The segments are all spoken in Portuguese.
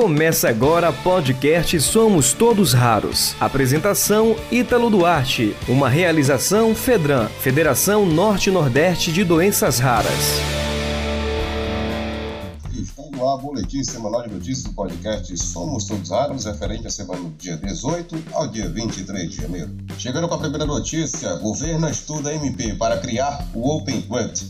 Começa agora podcast Somos Todos Raros. Apresentação Ítalo Duarte. Uma realização Fedran, Federação Norte-Nordeste de Doenças Raras. No ar boletim semanal de notícias do podcast Somos Todos Raros, referente à semana do dia 18 ao dia 23 de janeiro. Chegando com a primeira notícia, governo estuda MP para criar o Open Grant.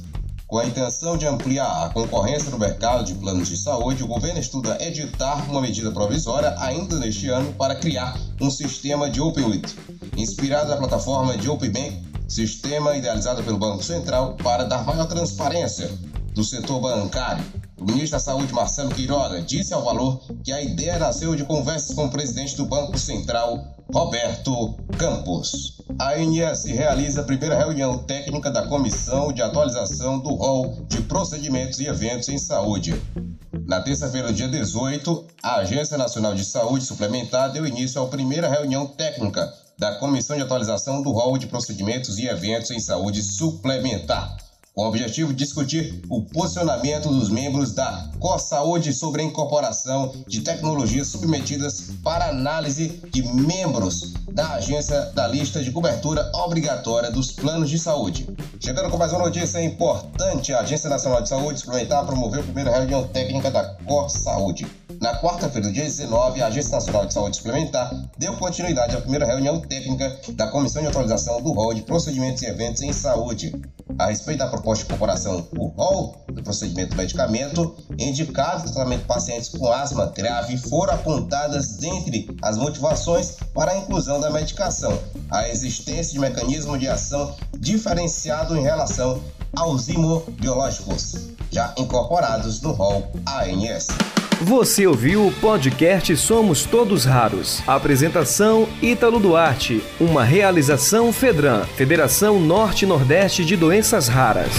Com a intenção de ampliar a concorrência no mercado de planos de saúde, o governo estuda editar uma medida provisória ainda neste ano para criar um sistema de OpenWIT, inspirado na plataforma de OpenBank, sistema idealizado pelo Banco Central para dar maior transparência do setor bancário. O ministro da Saúde, Marcelo Queiroga, disse ao Valor que a ideia nasceu de conversas com o presidente do Banco Central, Roberto Campos. A ANS realiza a primeira reunião técnica da Comissão de Atualização do Rol de Procedimentos e Eventos em Saúde. Na terça-feira, dia 18, a Agência Nacional de Saúde Suplementar deu início à primeira reunião técnica da Comissão de Atualização do Rol de Procedimentos e Eventos em Saúde Suplementar com o objetivo de discutir o posicionamento dos membros da COSAúde sobre a incorporação de tecnologias submetidas para análise de membros da agência da lista de cobertura obrigatória dos planos de saúde. Chegando com mais uma notícia importante, a Agência Nacional de Saúde Suplementar promoveu a primeira reunião técnica da COSAúde. Na quarta-feira, dia 19, a Agência Nacional de Saúde Suplementar deu continuidade à primeira reunião técnica da Comissão de Atualização do Rol de Procedimentos e Eventos em Saúde. A respeito da proposta de incorporação do rol do procedimento medicamento, indicado no tratamento de pacientes com asma grave, foram apontadas dentre as motivações para a inclusão da medicação, a existência de mecanismo de ação diferenciado em relação aos imobiológicos, já incorporados no rol ANS. Você ouviu o podcast Somos Todos Raros. Apresentação Ítalo Duarte. Uma realização Fedran, Federação Norte-Nordeste de Doenças Raras.